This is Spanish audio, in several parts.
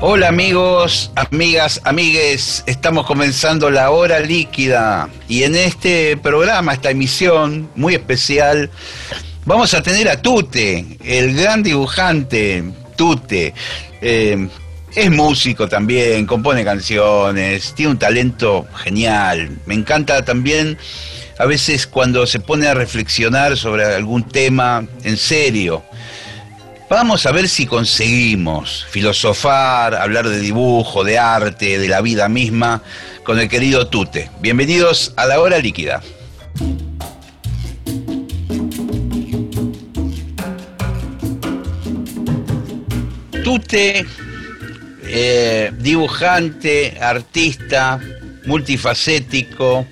Hola amigos, amigas, amigues, estamos comenzando la hora líquida y en este programa, esta emisión muy especial, vamos a tener a Tute, el gran dibujante Tute. Eh, es músico también, compone canciones, tiene un talento genial. Me encanta también a veces cuando se pone a reflexionar sobre algún tema en serio. Vamos a ver si conseguimos filosofar, hablar de dibujo, de arte, de la vida misma con el querido Tute. Bienvenidos a la hora líquida. Tute, eh, dibujante, artista, multifacético,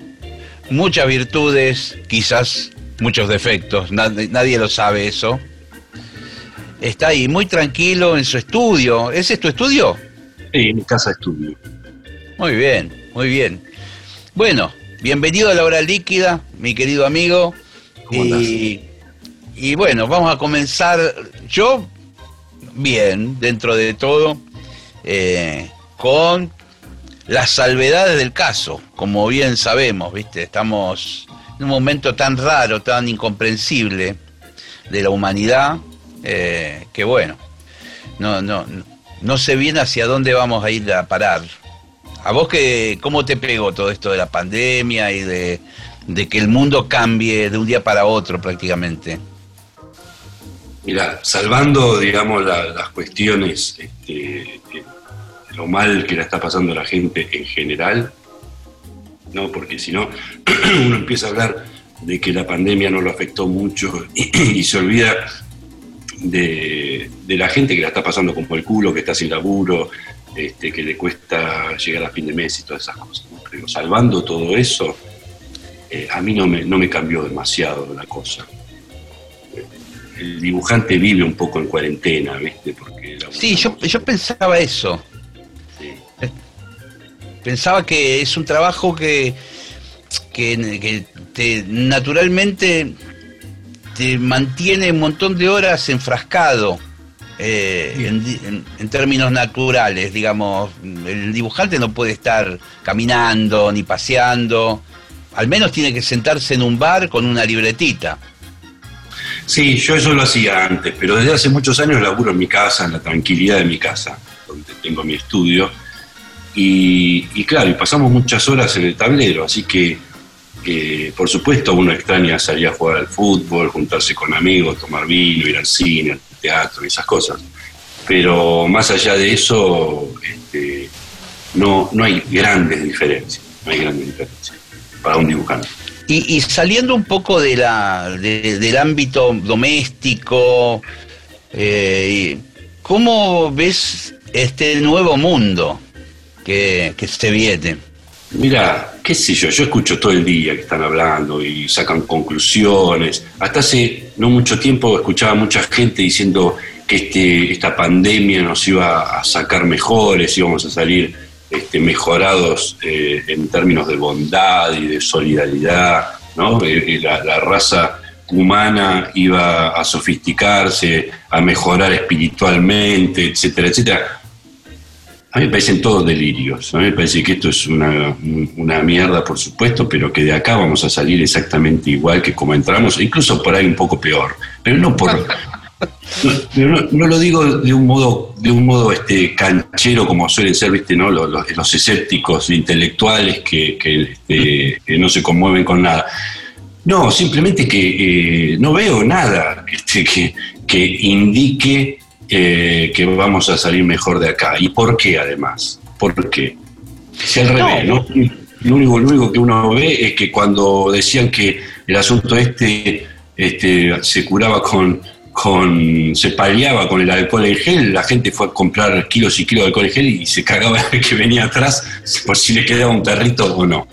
muchas virtudes, quizás muchos defectos, nadie lo sabe eso está ahí muy tranquilo en su estudio. ¿Ese es tu estudio? Sí, mi casa de estudio. Muy bien, muy bien. Bueno, bienvenido a la hora líquida, mi querido amigo. y, y bueno, vamos a comenzar. Yo, bien, dentro de todo, eh, con las salvedades del caso, como bien sabemos, ¿viste? Estamos en un momento tan raro, tan incomprensible de la humanidad, eh, que bueno, no, no, no sé bien hacia dónde vamos a ir a parar. ¿A vos que, cómo te pegó todo esto de la pandemia y de, que el mundo cambie de un día para otro prácticamente? Mira, salvando, digamos, las cuestiones, este, lo mal que la está pasando la gente en general, ¿no? Porque si no, uno empieza a hablar de que la pandemia no lo afectó mucho y se olvida de, la gente que la está pasando como el culo, que está sin laburo, este, que le cuesta llegar a fin de mes y todas esas cosas. Pero salvando todo eso, eh, a mí no me, no me cambió demasiado la cosa. El dibujante vive un poco en cuarentena, ¿viste? Porque sí, yo, yo pensaba eso. Pensaba que es un trabajo que, que, te, naturalmente te mantiene un montón de horas enfrascado eh, en, términos naturales, digamos. El dibujante no puede estar caminando ni paseando, al menos tiene que sentarse en un bar con una libretita. Sí, yo eso lo hacía antes, pero desde hace muchos años laburo en mi casa, en la tranquilidad de mi casa, donde tengo mi estudio. Y, y claro, y pasamos muchas horas en el tablero, así que por supuesto uno extraña salir a jugar al fútbol, juntarse con amigos, tomar vino, ir al cine, al teatro y esas cosas. Pero más allá de eso, este, no, no hay grandes diferencias, no hay grandes diferencias para un dibujante. Y, saliendo un poco del ámbito doméstico, eh, ¿cómo ves este nuevo mundo que, que se viene? Mira, qué sé yo, yo escucho todo el día que están hablando y sacan conclusiones. Hasta hace no mucho tiempo escuchaba mucha gente diciendo que este, esta pandemia nos iba a sacar mejores, íbamos a salir este, mejorados eh, en términos de bondad y de solidaridad, ¿no? Eh, eh, la, la raza humana iba a sofisticarse, a mejorar espiritualmente, etcétera, etcétera. A mí me parecen todos delirios. A mí me parece que esto es una, mierda, por supuesto, pero que de acá vamos a salir exactamente igual que como entramos, incluso por ahí un poco peor. Pero no por. No, lo digo de un modo, de un modo este, canchero como suelen ser, viste, ¿no? Los, escépticos intelectuales que, este, no se conmueven con nada. No, simplemente que eh, no veo nada este, que, que indique eh, que vamos a salir mejor de acá. ¿Y por qué además? ¿Por qué? Si al revés, ¿no? Lo único, lo único que uno ve es que cuando decían que el asunto este este, se curaba con, con, se paliaba con el alcohol en gel, la gente fue a comprar kilos y kilos de alcohol en gel y se cagaba el que venía atrás por si le quedaba un perrito o no.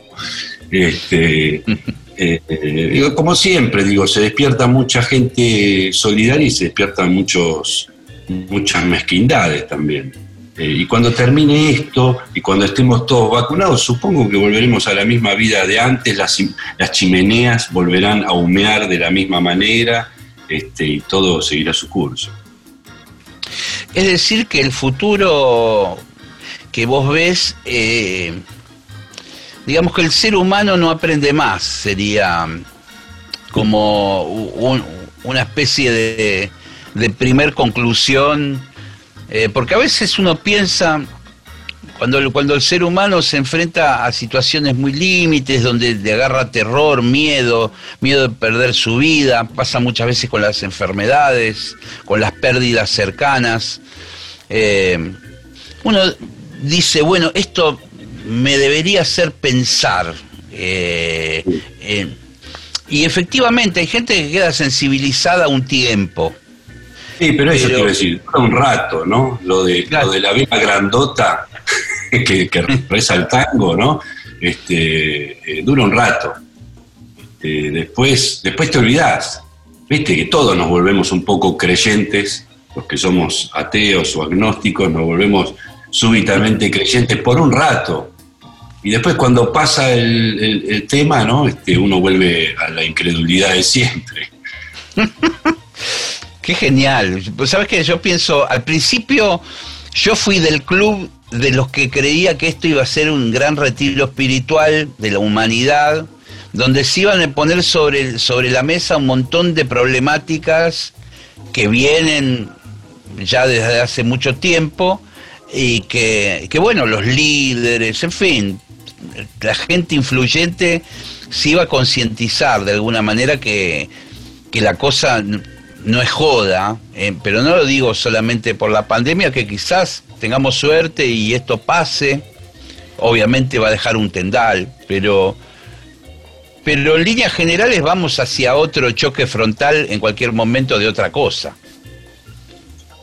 Este, eh, digo, como siempre, digo, se despierta mucha gente solidaria y se despiertan muchos, muchas mezquindades también. Eh, y cuando termine esto y cuando estemos todos vacunados, supongo que volveremos a la misma vida de antes, las, las chimeneas volverán a humear de la misma manera este, y todo seguirá su curso. Es decir, que el futuro que vos ves, eh, digamos que el ser humano no aprende más, sería como una especie de, de primer conclusión, eh, porque a veces uno piensa, cuando, cuando el ser humano se enfrenta a situaciones muy límites, donde le agarra terror, miedo, miedo de perder su vida, pasa muchas veces con las enfermedades, con las pérdidas cercanas. Eh, uno dice, bueno, esto me debería hacer pensar. Eh, y efectivamente hay gente que queda sensibilizada un tiempo. Sí, pero eso quiero decir, un rato, ¿no? Lo de, lo de la vena grandota que, reza el tango, ¿no? Este, eh, dura un rato. Este, después, después te olvidás. Viste que todos nos volvemos un poco creyentes, los que somos ateos o agnósticos, nos volvemos súbitamente creyentes por un rato. Y después cuando pasa el, tema, ¿no? Este, uno vuelve a la incredulidad de siempre. Qué genial. Pues sabes que yo pienso, al principio yo fui del club de los que creía que esto iba a ser un gran retiro espiritual de la humanidad, donde se iban a poner sobre, sobre la mesa un montón de problemáticas que vienen ya desde hace mucho tiempo y que, que bueno, los líderes, en fin, la gente influyente se iba a concientizar de alguna manera que, que la cosa no es joda, eh, pero no lo digo solamente por la pandemia, que quizás tengamos suerte y esto pase, obviamente va a dejar un tendal, pero, pero en líneas generales vamos hacia otro choque frontal en cualquier momento de otra cosa.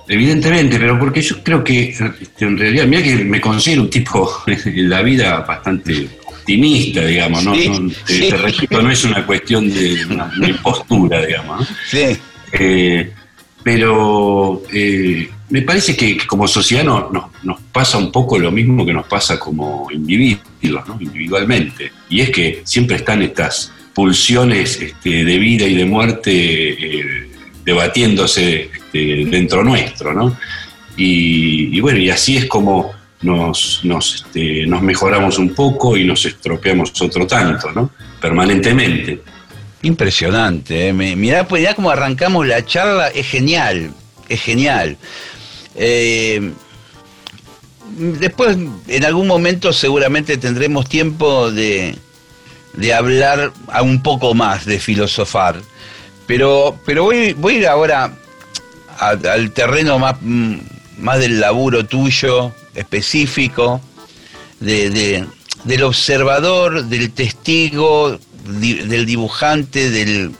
Evidentemente, pero porque yo creo que este, en realidad, mira que me considero un tipo en la vida bastante optimista, digamos, ¿no? no, no es una cuestión de una, impostura, digamos. Sí. Eh, pero eh, me parece que, como sociedad nos pasa un poco lo mismo que nos pasa como individuos, individualmente. Y es que siempre están estas pulsiones este, de vida y de muerte eh, debatiéndose este, dentro nuestro. ¿no? Y, bueno, y así es como nos, este, nos mejoramos un poco y nos estropeamos otro tanto, ¿no? permanentemente. Impresionante, ¿eh? mirá, pues ya como arrancamos la charla, es genial, es genial. Eh, después, en algún momento seguramente tendremos tiempo de, de hablar a un poco más, de filosofar. Pero, pero voy, voy a ir ahora al terreno más, mm, más del laburo tuyo, específico, de, del observador, del testigo, del dibujante, del...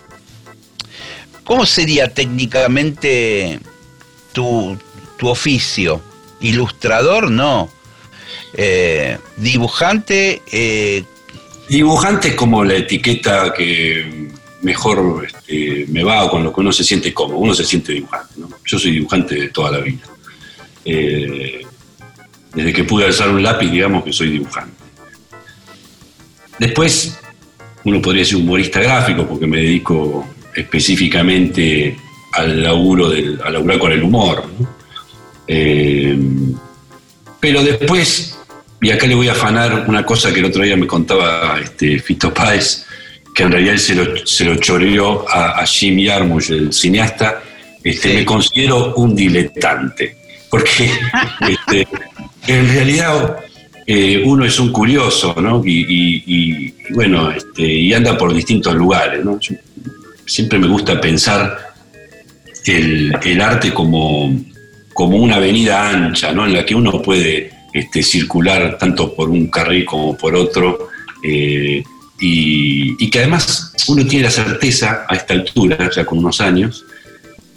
¿Cómo sería técnicamente tu, tu oficio? Ilustrador, no. Eh, dibujante... Eh, dibujante es como la etiqueta que mejor este, me va o con lo que uno se siente cómodo. Uno se siente dibujante. Yo soy dibujante de toda la vida. Eh, desde que pude alzar un lápiz, digamos que soy dibujante. Después, uno podría ser humorista gráfico porque me dedico específicamente al laburo del, a laburar con el humor. Eh, pero después, y acá le voy a afanar una cosa que el otro día me contaba este, Fito Páez, que en realidad se lo, se lo choreó a, Jim Jarmusch, el cineasta, este, me considero un diletante, porque este, en realidad eh, uno es un curioso, ¿no? Y, bueno, este, y anda por distintos lugares, ¿no? siempre me gusta pensar el, arte como, como una avenida ancha, ¿no? En la que uno puede este, circular tanto por un carril como por otro, eh, y, que además uno tiene la certeza a esta altura, ya con unos años,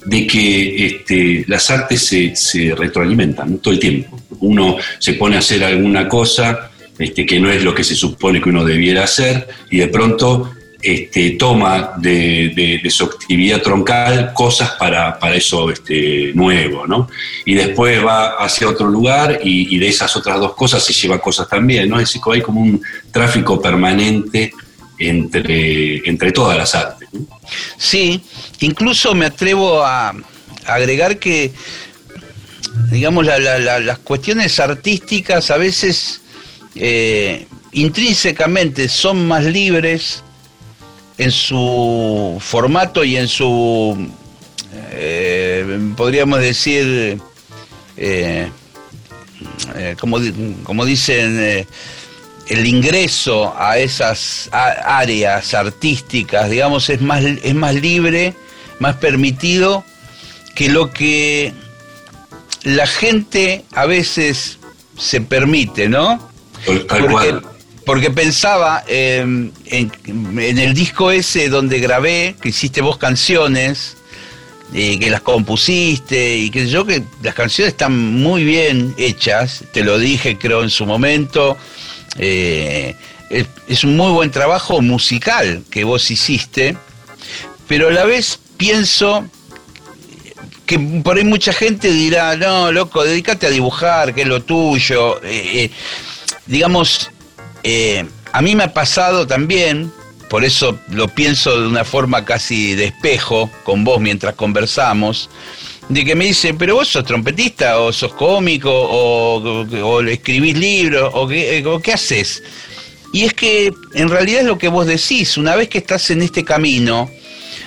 de que este, las artes se, retroalimentan todo el tiempo. Uno se pone a hacer alguna cosa este, que no es lo que se supone que uno debiera hacer y de pronto este, toma de, su actividad troncal cosas para, eso este, nuevo, ¿no? Y después va hacia otro lugar y, de esas otras dos cosas se lleva cosas también, ¿no? Es decir, hay como un tráfico permanente entre, entre todas las artes. Sí, incluso me atrevo a agregar que, digamos, las cuestiones artísticas a veces eh, intrínsecamente son más libres en su formato y en su, eh, podríamos decir, eh, como, como, dicen, el ingreso a esas áreas artísticas, digamos, es más, es más libre, más permitido que lo que la gente a veces se permite, ¿no? porque pensaba em, en, el disco ese donde grabé, que hiciste vos canciones, que las compusiste y que yo que las canciones están muy bien hechas, te lo dije creo en su momento, eh, es, un muy buen trabajo musical que vos hiciste, pero a la vez pienso que por ahí mucha gente dirá, no, loco, dedícate a dibujar, que es lo tuyo. Eh, eh, digamos, a mí me ha pasado también, por eso lo pienso de una forma casi de espejo con vos mientras conversamos, de que me dicen, pero vos sos trompetista o sos cómico o, escribís libros o qué, o qué haces. Y es que en realidad es lo que vos decís, una vez que estás en este camino,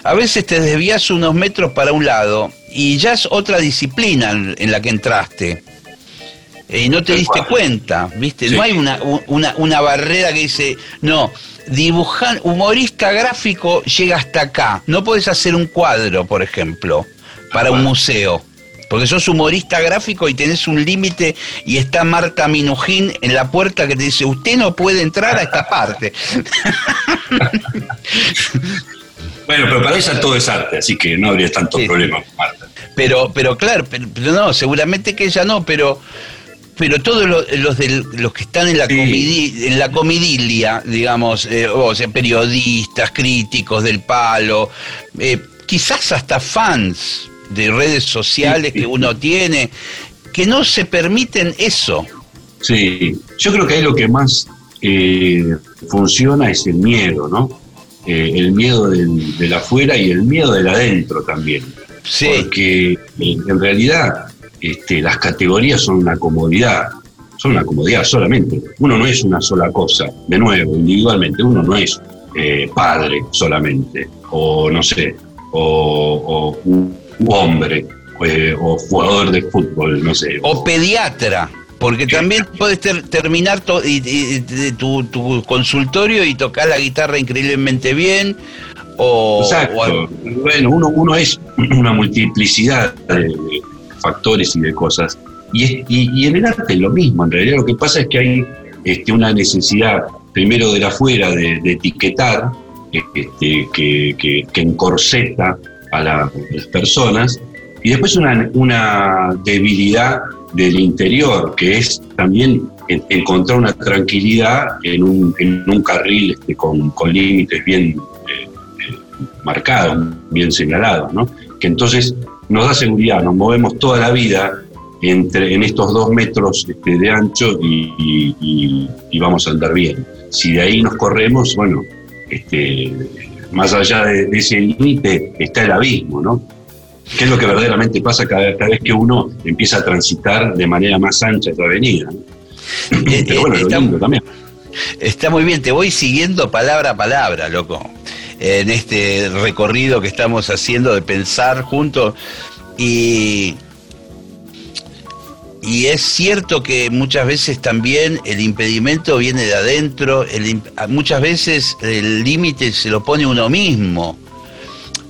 a veces te desvías unos metros para un lado y ya es otra disciplina en la que entraste y no te diste cuenta, ¿viste? No hay una, una, barrera que dice, no, dibujar, humorista gráfico llega hasta acá. No puedes hacer un cuadro, por ejemplo, para un museo. Porque sos humorista gráfico y tenés un límite y está Marta Minujín en la puerta que te dice, usted no puede entrar a esta parte. bueno, pero para ella todo es arte, así que no habría tanto problema con Marta. Pero, pero claro, pero no, seguramente que ella no, pero pero todos los, los, que están en la, en la comidilia, digamos, eh, o sea, periodistas, críticos del palo, eh, quizás hasta fans de redes sociales que uno tiene, que no se permiten eso. Sí, yo creo que ahí lo que más eh, funciona es el miedo, ¿no? el miedo del, del, afuera y el miedo del adentro también. Sí. Porque en realidad este, las categorías son una comodidad, son una comodidad solamente. Uno no es una sola cosa, de nuevo, individualmente, uno no es eh, padre solamente, o no sé, o, un hombre, eh, o jugador de fútbol, no sé. O pediatra. Porque también puedes terminar tu, consultorio y tocar la guitarra increíblemente bien. O, Exacto. bueno, uno, uno es una multiplicidad de, factores y de cosas. Y, y, en el arte es lo mismo, en realidad lo que pasa es que hay este, una necesidad, primero de afuera, de, etiquetar, este, que, que, encorseta a, las personas, y después una, una debilidad del interior, que es también encontrar una tranquilidad en un, en un carril este, con, con, límites bien eh, eh, marcados, bien señalados, que entonces nos da seguridad, nos movemos toda la vida entre, en estos dos metros este, de ancho y, vamos a andar bien. Si de ahí nos corremos, bueno, este, más allá de, ese límite está el abismo, ¿no? ¿Qué es lo que verdaderamente pasa cada, vez que uno empieza a transitar de manera más ancha esta avenida? Eh, Pero bueno, está, lindo también. Está muy bien, te voy siguiendo palabra a palabra, loco en este recorrido que estamos haciendo de pensar juntos. Y, y es cierto que muchas veces también el impedimento viene de adentro, muchas veces el límite se lo pone uno mismo,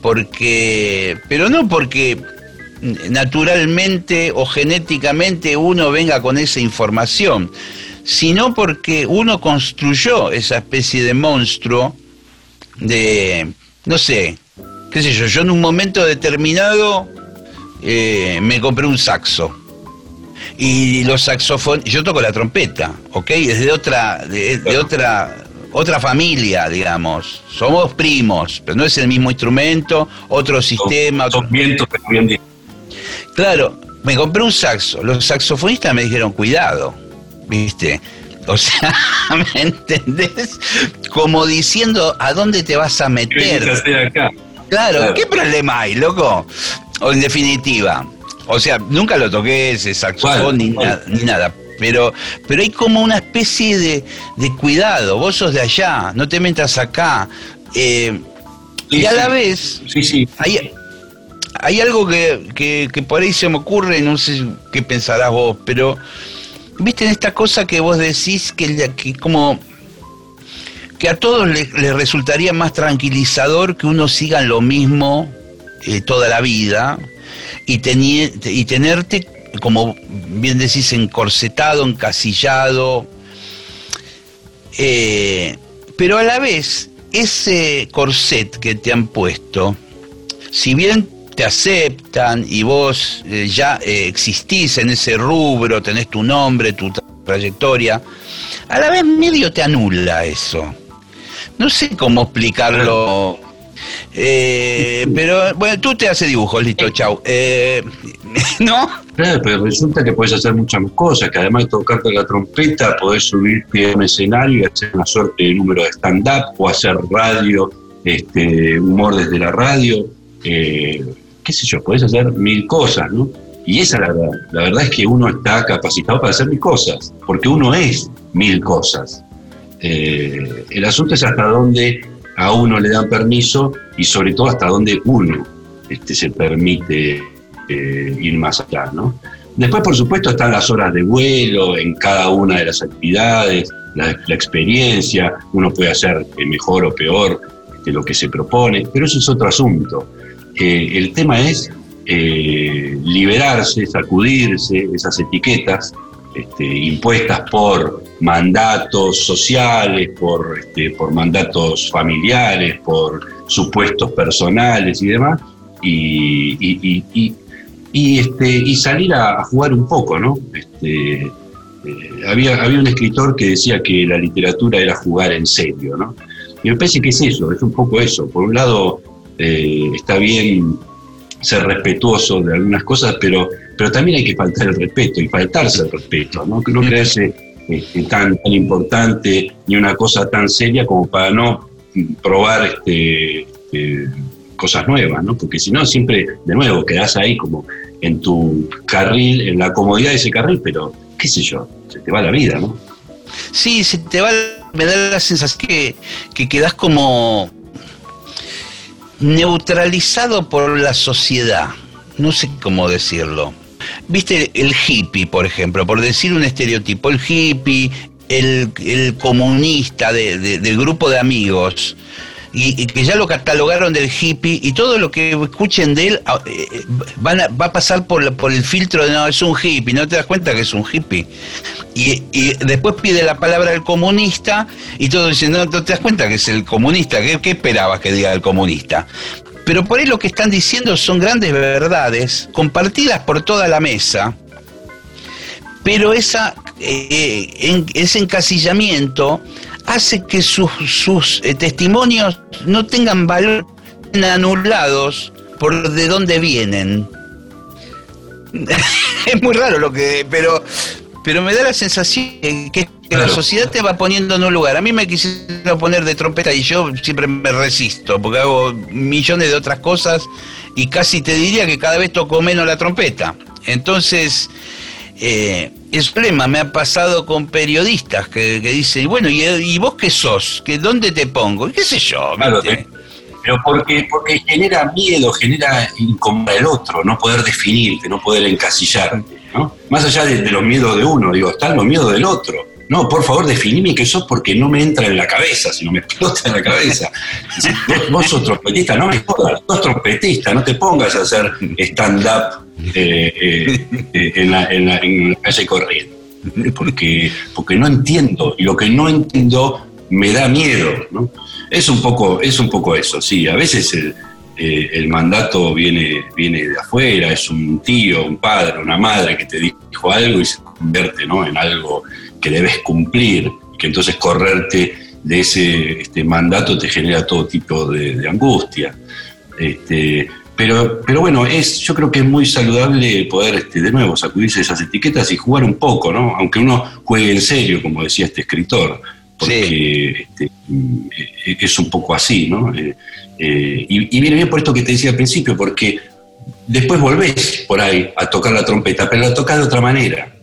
porque, pero no porque naturalmente o genéticamente uno venga con esa información, sino porque uno construyó esa especie de monstruo de, no sé, qué sé yo, yo en un momento determinado eh, me compré un saxo. Y los saxofones, yo toco la trompeta, ¿ok? Es de otra, de, otra, otra familia, digamos. Somos primos, pero no es el mismo instrumento, otro sistema. Son, vientos, bien Claro, me compré un saxo. Los saxofonistas me dijeron, cuidado, ¿viste? O sea, ¿me entendés? Como diciendo, ¿a dónde te vas a meter? Acá? Claro, ¿qué problema hay, loco? O en definitiva, o sea, nunca lo toqué ese saxofón ni, ni, nada. Pero, pero hay como una especie de, cuidado. Vos sos de allá, no te metas acá. Eh, y a la vez, sí, sí. Hay, hay algo que, que, por ahí se me ocurre, no sé qué pensarás vos, pero viste en esta cosa que vos decís que, que como que a todos les, resultaría más tranquilizador que uno siga lo mismo eh, toda la vida y, y tenerte, como bien decís, encorsetado, encasillado. Eh, pero a la vez, ese corset que te han puesto, si bien te aceptan y vos eh, ya existís en ese rubro, tenés tu nombre, tu trayectoria, a la vez medio te anula eso. No sé cómo explicarlo. Eh, pero bueno, tú te haces dibujos, listo, chau. Eh, ¿No? Claro, pero resulta que puedes hacer muchas más cosas, que además de tocarte la trompeta, podés subirte a un escenario y hacer una suerte de número de stand-up o hacer radio, este, humor desde la radio. Eh, qué sé yo, podés hacer mil cosas, ¿no? Y esa es la verdad. La verdad es que uno está capacitado para hacer mil cosas, porque uno es mil cosas. Eh, el asunto es hasta dónde a uno le dan permiso y sobre todo hasta dónde uno este, se permite eh, ir más allá, ¿no? Después, por supuesto, están las horas de vuelo en cada una de las actividades, la, experiencia, uno puede hacer mejor o peor de lo que se propone, pero eso es otro asunto. Eh, el tema es liberarse, sacudirse esas etiquetas este, impuestas por mandatos sociales, por, este, por mandatos familiares, por supuestos personales y demás, y, y, este, y salir a, jugar un poco, ¿no? Este, eh, había, había un escritor que decía que la literatura era jugar en serio, ¿no? Y me parece que es eso, es un poco eso. Por un lado, eh, está bien ser respetuoso de algunas cosas, pero, pero también hay que faltar el respeto y faltarse el respeto, no, no creerse este, tan, tan importante ni una cosa tan seria como para no probar este, este, cosas nuevas, ¿no? porque si no, siempre de nuevo quedás ahí como en tu carril, en la comodidad de ese carril, pero qué sé yo, se te va la vida, ¿no? Sí, se te va, me da la sensación que, que quedás como neutralizado por la sociedad. No sé cómo decirlo. Viste el hippie, por ejemplo, por decir un estereotipo, el hippie, el, comunista del grupo de amigos, y, que ya lo catalogaron del hippie y todo lo que escuchen de él ah, eh, va a pasar por, el filtro de no, es un hippie, no te das cuenta que es un hippie. Y, después pide la palabra el comunista y todos dicen, no, te das cuenta que es el comunista, ¿qué, qué esperabas que diga el comunista? Pero por ahí lo que están diciendo son grandes verdades compartidas por toda la mesa, pero esa, eh, ese encasillamiento hace que sus, eh, testimonios no tengan valor anulados por de dónde vienen. es muy raro lo que, pero, pero me da la sensación que, la sociedad te va poniendo en un lugar. A mí me quisiera poner de trompeta y yo siempre me resisto, porque hago millones de otras cosas y casi te diría que cada vez toco menos la trompeta. Entonces, eh, es problema, me ha pasado con periodistas que, dicen, bueno, ¿y, vos qué sos? ¿Que ¿Dónde te pongo? ¿Qué sé yo? pero porque, porque genera miedo, genera incomodidad el otro, no poder definirte, no poder encasillarte, ¿no? Más allá de, los miedos de uno, digo, están los miedos del otro. No, por favor, definime qué sos porque no me entra en la cabeza, sino me explota en la cabeza. vos, sos trompetista, no me jodas, sos trompetista, no te pongas a hacer stand-up eh, eh, eh, en, la, calle corriente. porque, porque no entiendo, y lo que no entiendo me da miedo, ¿no? Es un poco, es un poco eso, sí, a veces el, el mandato viene, viene de afuera, es un tío, un padre, una madre que te dijo algo y se convierte ¿no? en algo que debes cumplir, que entonces correrte de ese este, mandato te genera todo tipo de, angustia. Este, pero, pero bueno, es, yo creo que es muy saludable poder este, de nuevo sacudirse esas etiquetas y jugar un poco, ¿no? Aunque uno juegue en serio, como decía este escritor, porque este, es un poco así, ¿no? Eh, eh, y, viene bien por esto que te decía al principio, porque después volvés por ahí a tocar la trompeta, pero la tocas de otra manera.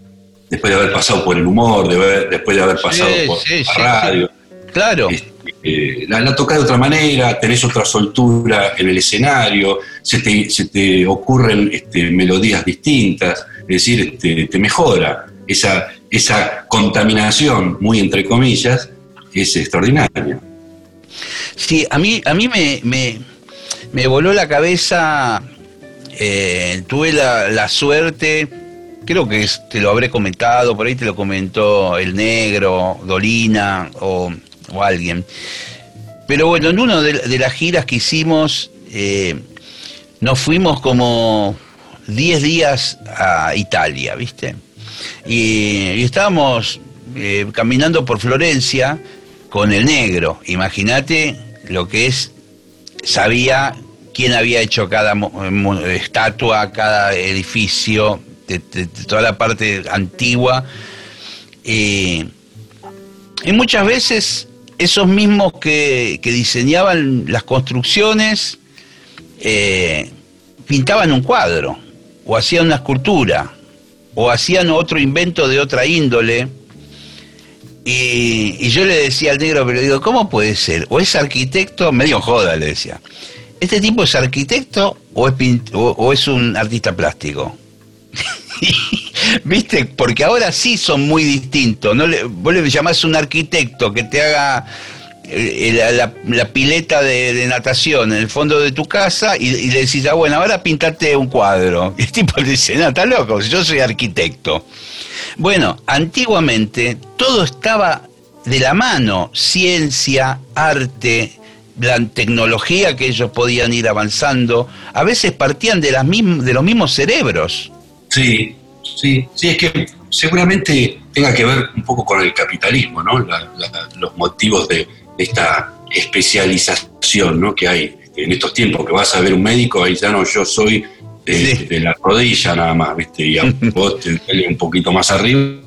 Después de haber pasado por el humor, después de haber pasado por la radio. Claro. Este, eh, la, la tocas de otra manera, tenés otra soltura en el escenario, se te, ocurren este, melodías distintas, es decir, este, te mejora. Esa, esa contaminación, muy entre comillas, es extraordinaria. Sí, a mí, a mí me, voló la cabeza, eh, tuve la, suerte, creo que te lo habré comentado, por ahí te lo comentó el negro, Dolina o, alguien. Pero bueno, en una de, las giras que hicimos, eh, nos fuimos como 10 días a Italia, ¿viste? Y, estábamos eh, caminando por Florencia con el negro. Imagínate lo que es, sabía quién había hecho cada estatua, cada edificio, de, toda la parte antigua. y muchas veces esos mismos que, diseñaban las construcciones eh, pintaban un cuadro, o hacían una escultura, o hacían otro invento de otra índole y, yo le decía al negro, pero digo, ¿cómo puede ser? ¿O es arquitecto? Medio joda, le decía. ¿Este tipo es arquitecto o es, o, es un artista plástico? ¿Viste? Porque ahora sí son muy distintos. ¿no? Le, vos le llamás un arquitecto que te haga eh, la, pileta de, natación en el fondo de tu casa y, le decís, ah, bueno, ahora pintate un cuadro. Y el tipo le dice, no, está loco, yo soy arquitecto. Bueno, antiguamente todo estaba de la mano, ciencia, arte, la tecnología que ellos podían ir avanzando, a veces partían de los mismos cerebros. Sí, sí, sí, es que seguramente tenga que ver un poco con el capitalismo, ¿no? los motivos de esta especialización ¿no? que hay en estos tiempos, que vas a ver un médico, ahí ya no, yo soy de, la rodilla nada más, ¿viste? Y a vos te duele un poquito más arriba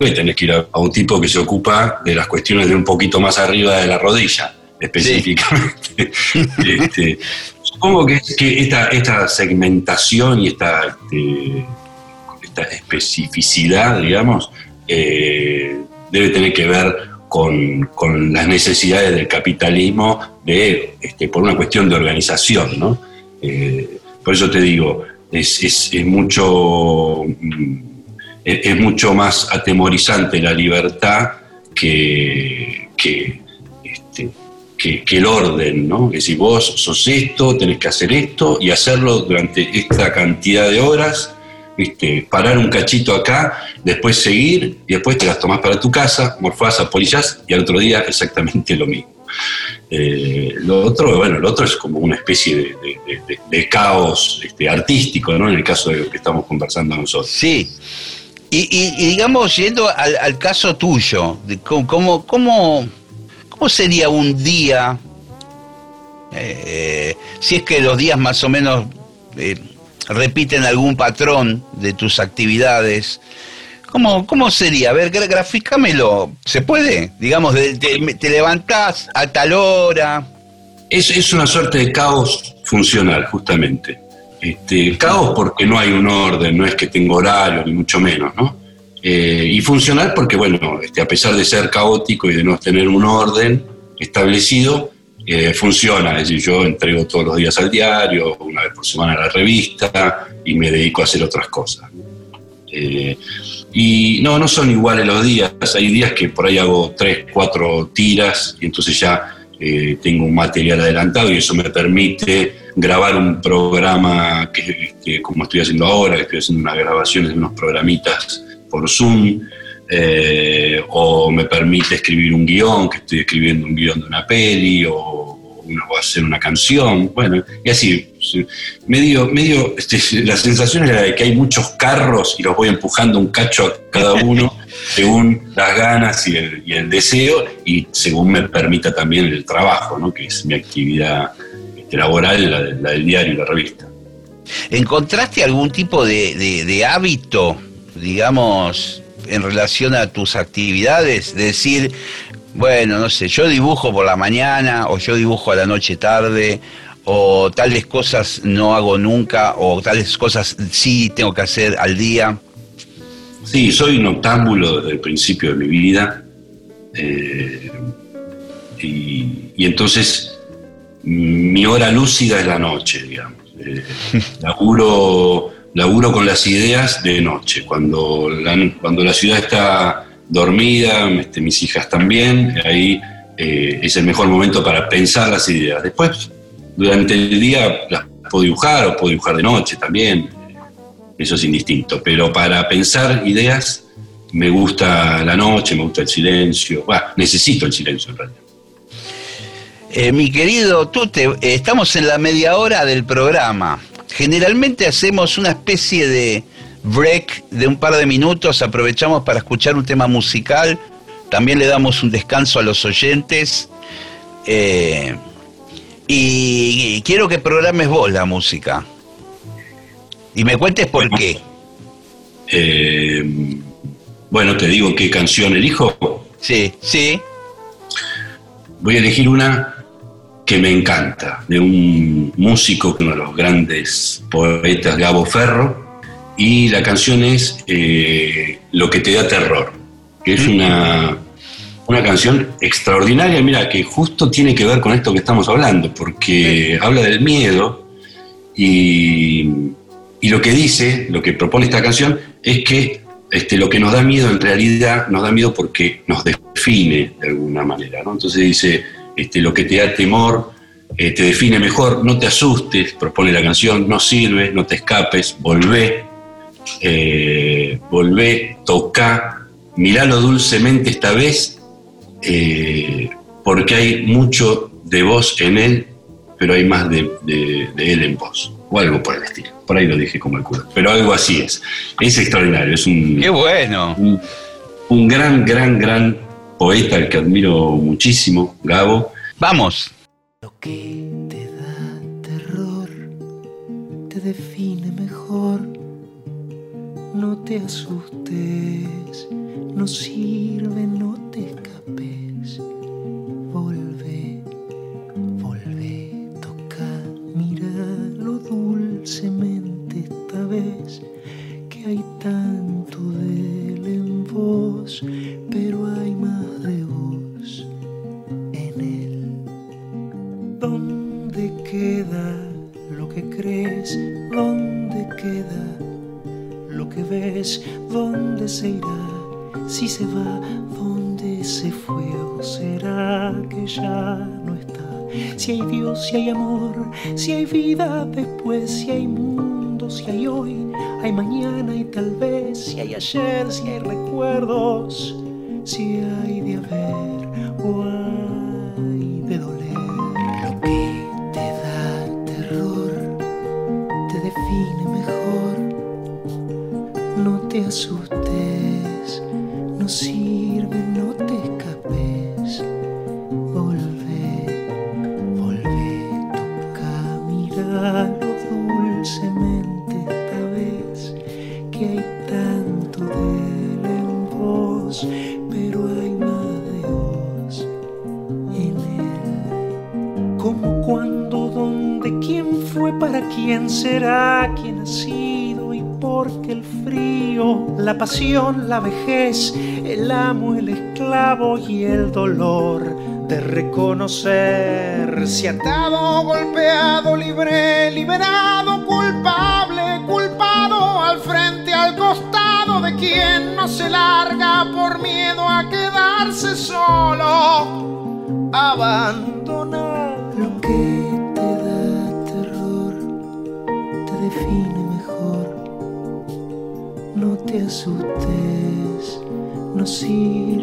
y tenés que ir a, un tipo que se ocupa de las cuestiones de un poquito más arriba de la rodilla, específicamente. Este, supongo que, que esta, esta segmentación y esta, este, esta especificidad, digamos, eh, debe tener que ver con, las necesidades del capitalismo este, por una cuestión de organización, ¿no? Eh, por eso te digo, es, mucho, mm, es, mucho más atemorizante la libertad que, este, que, que, el orden, ¿no? Es decir, vos sos esto, tenés que hacer esto y hacerlo durante esta cantidad de horas, parar un cachito acá, después seguir y después te las tomás para tu casa, morfás, apolillás y al otro día exactamente lo mismo. Eh, lo otro, bueno, lo otro es como una especie de, caos este, artístico, ¿no? En el caso de lo que estamos conversando nosotros. Sí. Y, digamos, yendo al, caso tuyo, ¿cómo, cómo, cómo sería un día, eh, si es que los días más o menos eh, repiten algún patrón de tus actividades? ¿Cómo, ¿Cómo sería? A ver, grafícamelo. ¿Se puede? Digamos, te, levantás a tal hora. Es, es, una suerte de caos funcional, justamente. Este, caos porque no hay un orden, no es que tengo horario, ni mucho menos, ¿no? Eh, y funcional porque, bueno, este, a pesar de ser caótico y de no tener un orden establecido, funciona. Es decir, yo entrego todos los días al diario, una vez por semana a la revista y me dedico a hacer otras cosas. Eh, y no, no son iguales los días. Hay días que por ahí hago tres, cuatro tiras y entonces ya eh, tengo un material adelantado y eso me permite grabar un programa que, como estoy haciendo ahora, que estoy haciendo unas grabaciones de unos programitas por Zoom. eh, o me permite escribir un guion, que estoy escribiendo un guion de una peli, uno a hacer una canción, bueno, y así, medio, medio, este, la sensación es la de que hay muchos carros y los voy empujando un cacho a cada uno según las ganas y el, deseo y según me permita también el trabajo, ¿no? que es mi actividad este, laboral, la, del diario y la revista. ¿Encontraste algún tipo de hábito, digamos, en relación a tus actividades? Decir, bueno, no sé, yo dibujo por la mañana o yo dibujo a la noche tarde o tales cosas no hago nunca o tales cosas sí tengo que hacer al día. Sí, soy un octámbulo desde el principio de mi vida eh, y, entonces mi hora lúcida es la noche, digamos. Eh, laburo, laburo con las ideas de noche, cuando cuando la ciudad está dormida, este, mis hijas también, ahí eh, es el mejor momento para pensar las ideas. Después, durante el día las puedo dibujar o puedo dibujar de noche también, eso es indistinto, pero para pensar ideas me gusta la noche, me gusta el silencio, necesito el silencio en realidad. Eh, mi querido Tute, estamos en la media hora del programa. Generalmente hacemos una especie de break de un par de minutos, aprovechamos para escuchar un tema musical, también le damos un descanso a los oyentes. Eh, y quiero que programes vos la música. Y me cuentes por qué. Eh, bueno, te digo qué canción elijo. Sí, sí. Voy a elegir una que me encanta, de un músico, uno de los grandes poetas, Gabo Ferro, y la canción es eh, Lo que te da terror, que es una, una canción extraordinaria, mira, que justo tiene que ver con esto que estamos hablando, porque habla del miedo y, y, lo que dice, lo que propone esta canción, es que este, lo que nos da miedo en realidad nos da miedo porque nos define de alguna manera, ¿no? Entonces dice, este, lo que te da temor, eh, te define mejor, no te asustes, propone la canción, no sirve, no te escapes, volvé, eh, volvé, toca, miralo dulcemente esta vez, eh, porque hay mucho de vos en él, pero hay más de, él en vos, o algo por el estilo. Por ahí lo dije como el culo, pero algo así es. Es extraordinario, es un. ¡Qué bueno! Un, gran, gran, gran poeta al que admiro muchísimo, Gabo. ¡Vamos! Lo que te da terror te define no te asustes, no sirve, no te escapes. Volve, volve, toca, míralo dulcemente esta vez, que hay tanto de él en vos, pero hay más de vos en él. ¿Dónde queda lo que crees? ¿Dónde queda? Que ves, dónde se irá, si se va, dónde se fue o será que ya no está. Si hay Dios, si hay amor, si hay vida después, si hay mundo, si hay hoy, hay mañana y tal vez, si hay ayer, si hay recuerdos, si hay de haber o asustes, no sirve, no te escapes. Volve, volve, toca, miralo dulcemente esta vez, que hay tanto de él en vos, pero hay más de vos en él. Como, cuando, dónde, quién fue, para quién será, quién ha sido y porque el la pasión, la vejez, el amo, el esclavo y el dolor de reconocerse atado, golpeado, libre, liberado, culpable, culpado, al frente, al costado de quien no se larga por miedo a quedarse solo, abandonado. Lo que define no te asustes, no sirve,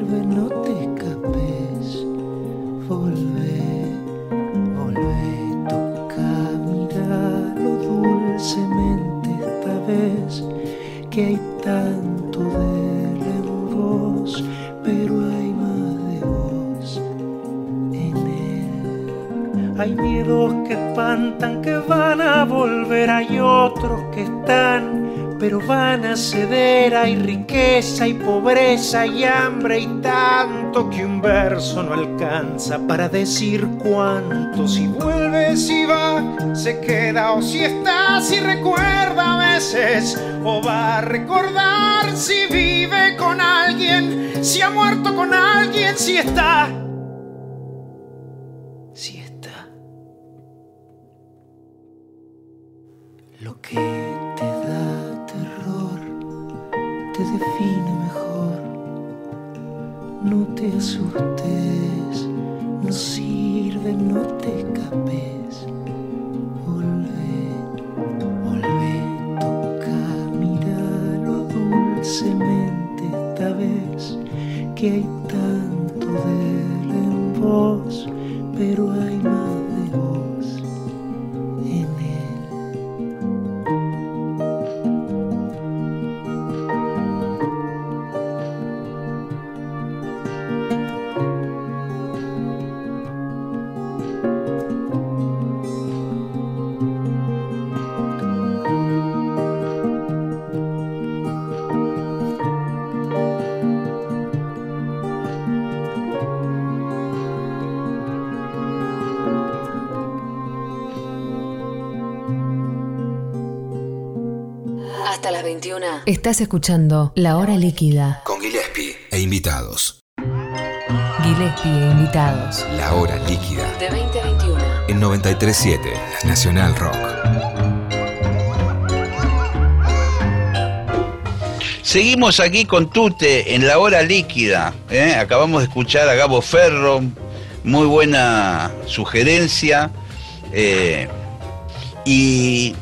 Hay miedos que espantan, que van a volver, hay otros que están pero van a ceder. Hay riqueza y pobreza y hambre y tanto que un verso no alcanza para decir cuánto. Si vuelve, si va, se queda o si está, si recuerda a veces o va a recordar si vive con alguien, si ha muerto con alguien, si está. Que te define mejor. No te asustes, no sirve, no te escapes. Volvé, volvé, toca, míralo dulcemente esta vez que hay tanto de él en vos, pero Estás escuchando La Hora Líquida. Con Gillespie e invitados. Gillespie e invitados. La Hora Líquida. De 2021. En 93.7, Nacional Rock. Seguimos aquí con Tute en La Hora Líquida. ¿eh? Acabamos de escuchar a Gabo Ferro. Muy buena sugerencia. Eh, y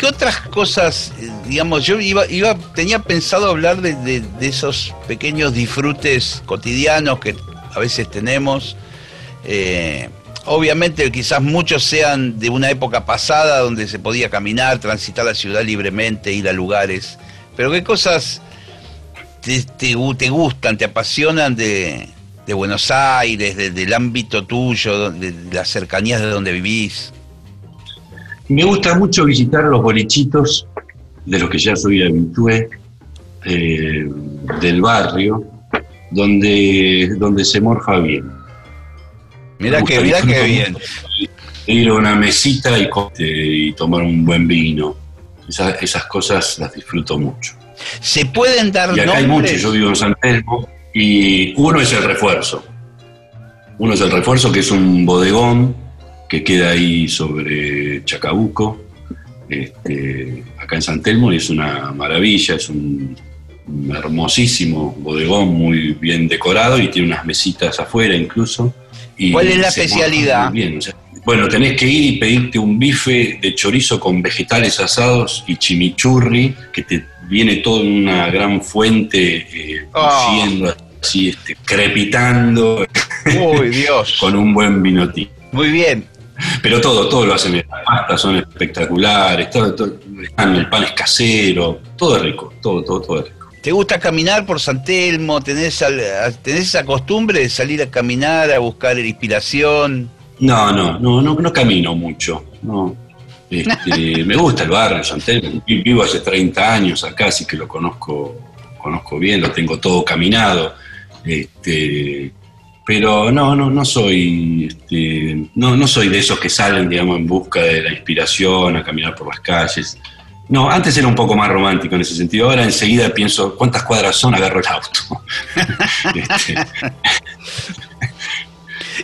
¿Qué otras cosas, digamos, yo iba, iba tenía pensado hablar de, esos pequeños disfrutes cotidianos que a veces tenemos? Eh, obviamente quizás muchos sean de una época pasada donde se podía caminar, transitar la ciudad libremente, ir a lugares, pero ¿qué cosas te, gustan, te apasionan de, Buenos Aires, del ámbito tuyo, de las cercanías de donde vivís? Me gusta mucho visitar los bolichitos de los que ya soy habitué eh, del barrio, donde, donde se morfa bien. Mira que, mira que bien. Ir a una mesita y, y tomar un buen vino. Esas, cosas las disfruto mucho. Se pueden dar y acá hay muchos, yo vivo en San Telmo y uno es el refuerzo. Uno es el refuerzo, que es un bodegón que queda ahí sobre Chacabuco, este, acá en San Telmo, y es una maravilla, es un, hermosísimo bodegón muy bien decorado y tiene unas mesitas afuera incluso. Y ¿Cuál es la especialidad? bueno, tenés que ir y pedirte un bife de chorizo con vegetales asados y chimichurri, que te viene todo en una gran fuente eh, ah. así, este, crepitando. Uy, Dios. con un buen vinotín. Muy bien. Pero todo, todo lo hacen bien. Las pastas son espectaculares, todo, el pan es casero, todo es rico, todo, todo, todo es rico. ¿Te gusta caminar por San Telmo? ¿Tenés, ¿Tenés esa costumbre de salir a caminar, a buscar inspiración? No, no, no, no, no camino mucho. No. Este, me gusta el barrio, San Telmo. Vivo hace 30 años acá, así que lo conozco, conozco bien, lo tengo todo caminado. Este, pero no, no, no soy, este, no, no soy de esos que salen, digamos, en busca de la inspiración, a caminar por las calles. No, antes era un poco más romántico en ese sentido. Ahora enseguida pienso, ¿cuántas cuadras son? Agarro el auto. Este,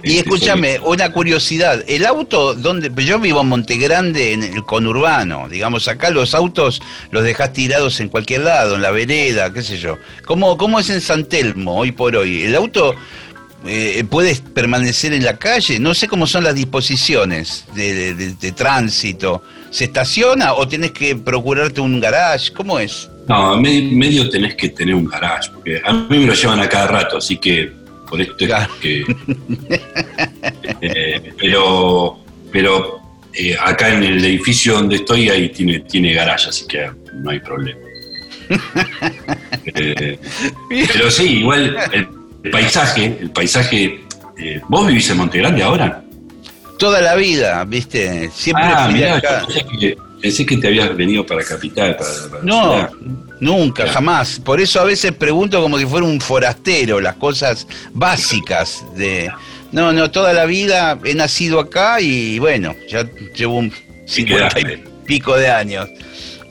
y este, escúchame, una curiosidad, el auto, donde yo vivo en Montegrande, en el conurbano, digamos, acá los autos los dejas tirados en cualquier lado, en la vereda, qué sé yo. ¿Cómo, cómo es en San Telmo hoy por hoy? ¿El auto eh, puedes permanecer en la calle. No sé cómo son las disposiciones de, tránsito. ¿Se estaciona o tienes que procurarte un garage? ¿Cómo es? No, medio, medio tenés que tener un garage, porque a mí me lo llevan a cada rato, así que por esto es Claro. que. Eh, pero pero eh, acá en el edificio donde estoy ahí tiene, tiene garage, así que no hay problema. Pero sí, igual el, el paisaje, el paisaje. eh, ¿Vos vivís en Monte Grande ahora? Toda la vida, ¿viste? Siempre Ah, mirá, acá. pensé que, pensé que te habías venido para Capital. Para, para No, ciudad. nunca, Claro. jamás. Por eso a veces pregunto como si fuera un forastero, las cosas básicas de... No, no, toda la vida he nacido acá y bueno, ya llevo un Sí, 50 y pico de años.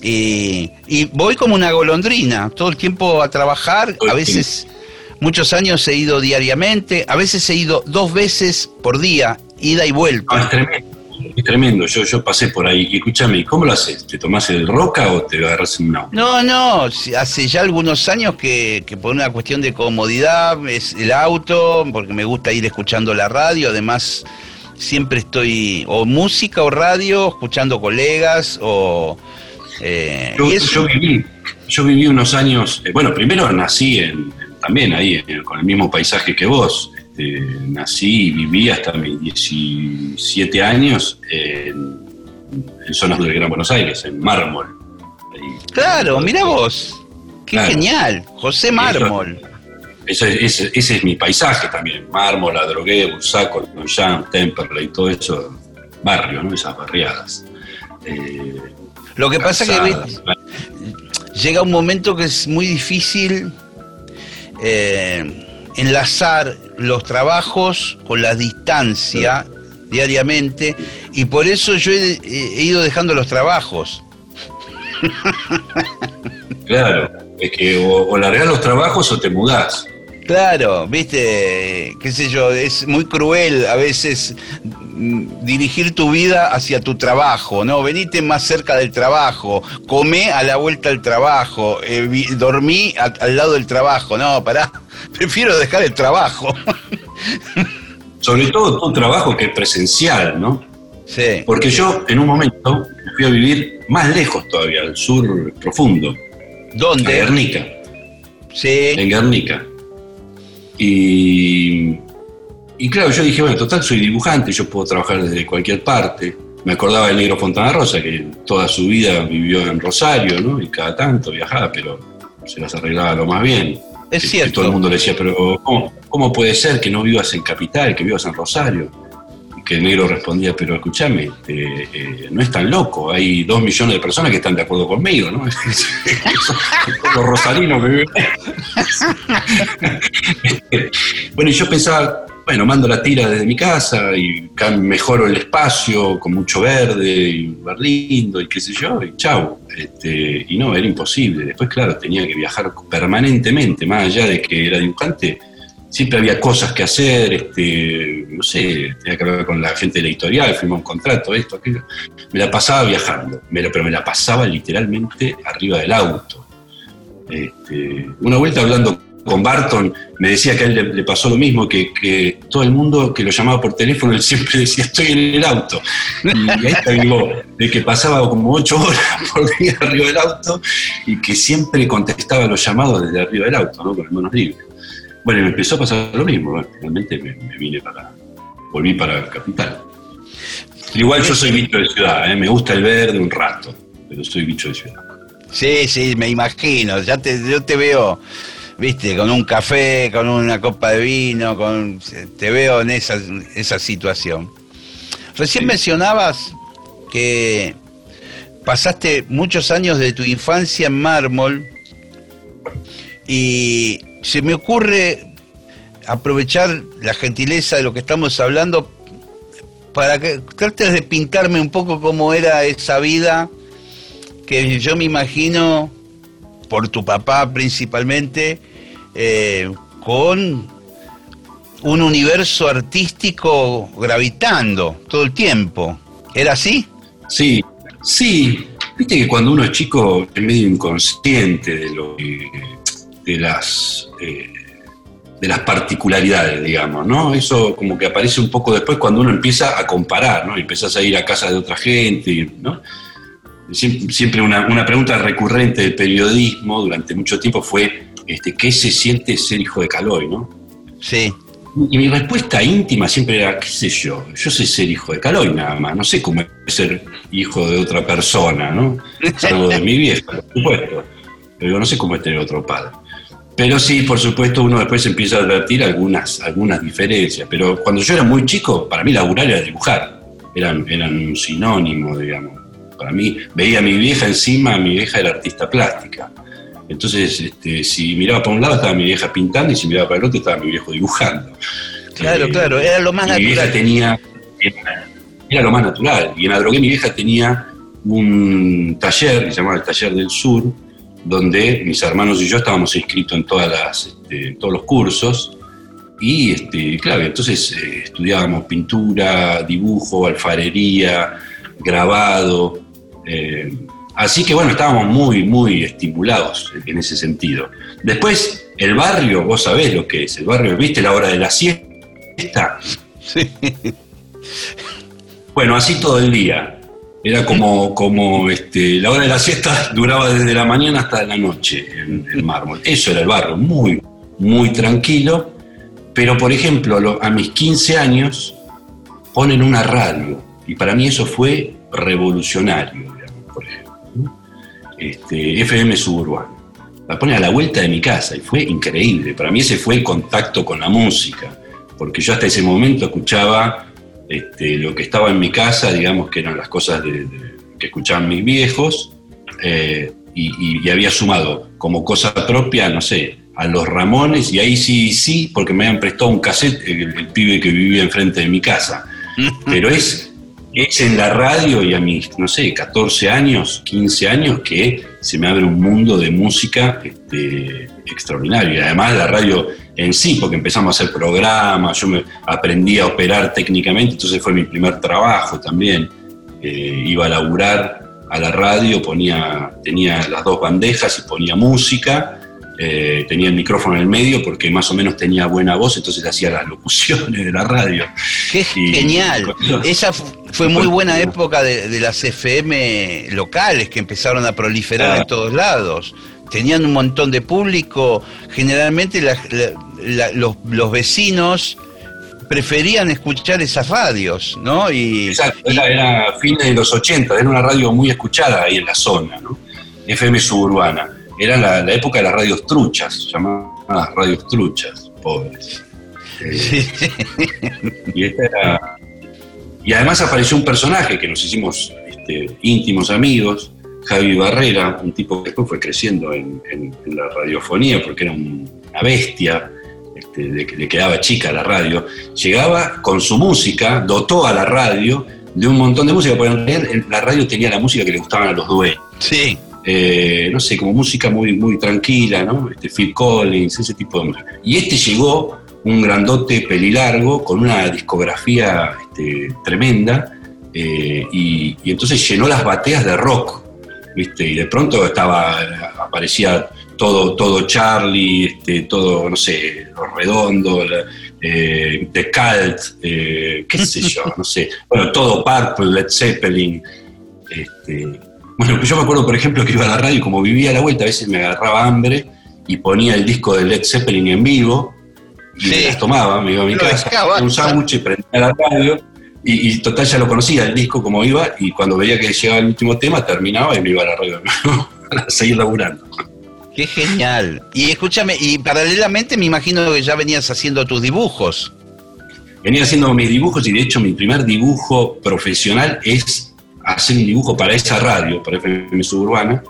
Y, y voy como una golondrina, todo el tiempo a trabajar, a veces, muchos años he ido diariamente, a veces he ido dos veces por día, ida y vuelta. Ah, es tremendo. Es tremendo. Yo, yo pasé por ahí. Y escúchame, ¿cómo lo haces? ¿Te tomás el roca o te agarras en un auto? No, no, hace ya algunos años que, que por una cuestión de comodidad es el auto, porque me gusta ir escuchando la radio, además siempre estoy o música o radio, escuchando colegas o... eh, Yo, viví, yo viví unos años, eh, bueno, primero nací en, también ahí, en- con el mismo paisaje que vos. Este, nací y viví hasta mis 17 años en, en zonas del Gran Buenos Aires, en Mármol. Ahí. claro, mira vos, qué Claro. genial, José Mármol. Ese, ese- ese es mi paisaje también. Mármol, Adrogué, Bursaco, Longchamp, Temperley, todo eso, barrio, ¿no? esas barriadas. Eh, Lo que pasa que calzadas, llega un momento que es muy difícil eh, enlazar los trabajos con la distancia diariamente y por eso yo he, he ido dejando los trabajos. Claro, es que o, o largás los trabajos o te mudás. Claro, viste, qué sé yo, es muy cruel a veces dirigir tu vida hacia tu trabajo, ¿no? Venite más cerca del trabajo, comé a la vuelta al trabajo, eh, vi- dormí a- al lado del trabajo, no, pará, prefiero dejar el trabajo. Sobre todo todo trabajo que es presencial, ¿no? sí, Porque yo en un momento me fui a vivir más lejos todavía, al sur profundo, ¿dónde? Guernica, Sí, en Guernica. Y, y claro, yo dije, bueno, total, soy dibujante, yo puedo trabajar desde cualquier parte. Me acordaba del negro Fontana Rosa, que toda su vida vivió en Rosario, ¿no? Y cada tanto viajaba, pero se las arreglaba lo más bien. es Y cierto. todo el mundo le decía, pero ¿cómo, cómo puede ser que no vivas en Capital, que vivas en Rosario? Y que el negro respondía, pero escúchame, este, eh, no es tan loco, hay dos millones de personas que están de acuerdo conmigo, ¿no? Los rosarinos que viven. bueno, y yo pensaba, bueno, mando la tira desde mi casa y mejoro el espacio con mucho verde y lindo y qué sé yo, y chau. Este, y no, era imposible. Después, claro, tenía que viajar permanentemente, más allá de que era dibujante, siempre había cosas que hacer, este, no sé, tenía que hablar con la gente de la editorial, firmar un contrato, esto, aquello. Me la pasaba viajando, pero me la pasaba literalmente arriba del auto. Este, una vuelta hablando con Barton, me decía que a él le, pasó lo mismo, que, todo el mundo que lo llamaba por teléfono, él siempre decía, estoy en el auto. Y ahí está digo, de que pasaba como ocho horas por día arriba del auto y que siempre contestaba los llamados desde arriba del auto, ¿no? con las manos libres. Bueno, y me empezó a pasar lo mismo, finalmente me, me vine para, volví para Capital. Igual yo soy bicho de ciudad, ¿eh? me gusta el verde un rato, pero soy bicho de ciudad. Sí, sí, me imagino. Ya te, yo te veo, viste, con un café, con una copa de vino, con, te veo en esa, esa situación. Recién Sí. mencionabas que pasaste muchos años de tu infancia en mármol y se me ocurre aprovechar la gentileza de lo que estamos hablando para que trates de pintarme un poco cómo era esa vida que yo me imagino, por tu papá principalmente, eh, con un universo artístico gravitando todo el tiempo. ¿Era así? Sí, sí. Viste que cuando uno es chico es medio inconsciente de lo de las eh, de las particularidades, digamos, ¿no? Eso como que aparece un poco después cuando uno empieza a comparar, ¿no? Y empiezas a ir a casa de otra gente, ¿no? Siem- Siempre una, una pregunta recurrente del periodismo durante mucho tiempo fue este, ¿qué se siente ser hijo de Caloi? ¿no? Sí. Y mi respuesta íntima siempre era, qué sé yo, yo sé ser hijo de Caloi nada más, no sé cómo es ser hijo de otra persona, ¿no? Salvo de mi vieja, por supuesto. Pero no sé cómo es tener otro padre. Pero sí, por supuesto, uno después empieza a advertir algunas, algunas diferencias. Pero cuando yo era muy chico, para mí laburar era dibujar. Eran, eran un sinónimo, digamos. Para mí, veía a mi vieja encima, mi vieja era artista plástica. Entonces, este, si miraba para un lado estaba mi vieja pintando y si miraba para el otro estaba mi viejo dibujando. Claro, Eh, claro, era lo más y Mi vieja natural. tenía, era, era lo más natural. Y en Adrogué mi vieja tenía un taller, que se llamaba el Taller del Sur, donde mis hermanos y yo estábamos inscritos en, todas las, este, en todos los cursos. Y este, claro, entonces eh, estudiábamos pintura, dibujo, alfarería, grabado. Eh, así que bueno, estábamos muy, muy estimulados en ese sentido. Después, el barrio, vos sabés lo que es, el barrio, ¿viste la hora de la siesta? Sí. Bueno, así todo el día. Era como, como este, la hora de la siesta duraba desde la mañana hasta la noche en el mármol. Eso era el barrio, muy, muy tranquilo. Pero, por ejemplo, a, mis 15 años ponen una radio. Y para mí eso fue revolucionario, por ejemplo. ¿no? Este, FM Suburbano. La ponen a la vuelta de mi casa y fue increíble. Para mí ese fue el contacto con la música. Porque yo hasta ese momento escuchaba este, lo que estaba en mi casa, digamos que eran las cosas de- de- que escuchaban mis viejos, eh, y, y- y había sumado como cosa propia, no sé, a los Ramones, y ahí sí, sí, porque me habían prestado un cassette el, el pibe que vivía enfrente de mi casa. Pero es, es en la radio y a mis, no sé, 14 años, 15 años, que se me abre un mundo de música este, extraordinario. Y además la radio en sí, porque empezamos a hacer programas, yo me aprendí a operar técnicamente, entonces fue mi primer trabajo también. Eh, iba a laburar a la radio, ponía, tenía las dos bandejas y ponía música. Eh, tenía el micrófono en el medio porque más o menos tenía buena voz, entonces hacía las locuciones de la radio. Qué Y- genial. Esa fu- fue muy buena época de, de las FM locales que empezaron a proliferar en todos lados. Tenían un montón de público. Generalmente la- la- la- los, los vecinos preferían escuchar esas radios, ¿no? Y, Exacto, y- era, era fines de los 80, era una radio muy escuchada ahí en la zona, ¿no? FM suburbana. Era la, la época de las radios truchas, llamadas radios truchas, pobres. Eh, sí, y, esta era- y además apareció un personaje que nos hicimos este, íntimos amigos, Javi Barrera, un tipo que después fue creciendo en, en- en la radiofonía porque era un- una bestia, este, le, le quedaba chica la radio. Llegaba con su música, dotó a la radio de un montón de música, porque en realidad en la radio tenía la música que le gustaban a los dueños. sí. Eh, no sé, como música muy, muy tranquila, ¿no? Este, Phil Collins, ese tipo de música. Y este llegó, un grandote pelilargo, con una discografía este, tremenda, eh, y, entonces llenó las bateas de rock, ¿viste? Y de pronto estaba, aparecía todo, todo Charlie, este, todo, no sé, Los Redondos, eh, The Cult, eh, qué sé yo, no sé, bueno, todo Purple, Led Zeppelin, este, bueno, yo me acuerdo, por ejemplo, que iba a la radio y como vivía a la vuelta, a veces me agarraba hambre y ponía el disco de Led Zeppelin en vivo y me las tomaba, me iba a mi casa, dejaba. un sándwich y prendía la radio y, y total ya lo conocía el disco como iba y cuando veía que llegaba el último tema terminaba y me iba a la radio de nuevo a seguir laburando. Qué genial. Y escúchame, y paralelamente me imagino que ya venías haciendo tus dibujos. Venía haciendo mis dibujos y de hecho mi primer dibujo profesional es hacer un dibujo para esa radio, para FM Suburbana,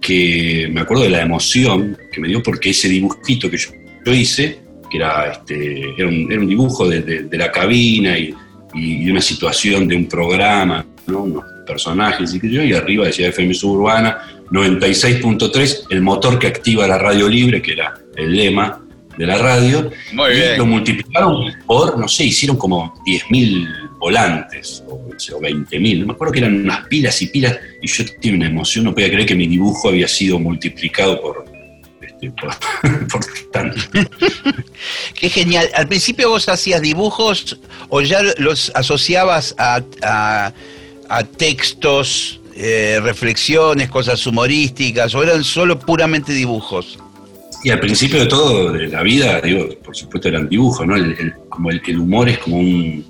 que me acuerdo de la emoción que me dio porque ese dibujito que yo, yo hice, que era, este, era, un, era un dibujo de, de- de la cabina y, y una situación de un programa, ¿no? unos personajes y, sé yo, y arriba decía FM Suburbana 96.3, el motor que activa la radio libre, que era el lema de la radio, Muy y lo multiplicaron por, no sé, hicieron como 10.000 volantes o, o 20.000. No me acuerdo que eran unas pilas y pilas. Y yo tenía una emoción, no podía creer que mi dibujo había sido multiplicado por, este, por, por tanto. Qué genial. Al principio vos hacías dibujos o ya los asociabas a, a- a textos eh, reflexiones, cosas humorísticas, o eran solo puramente dibujos? Y al principio de todo, de la vida, digo, por supuesto eran dibujos, ¿no? El, el- como el, el humor es como un,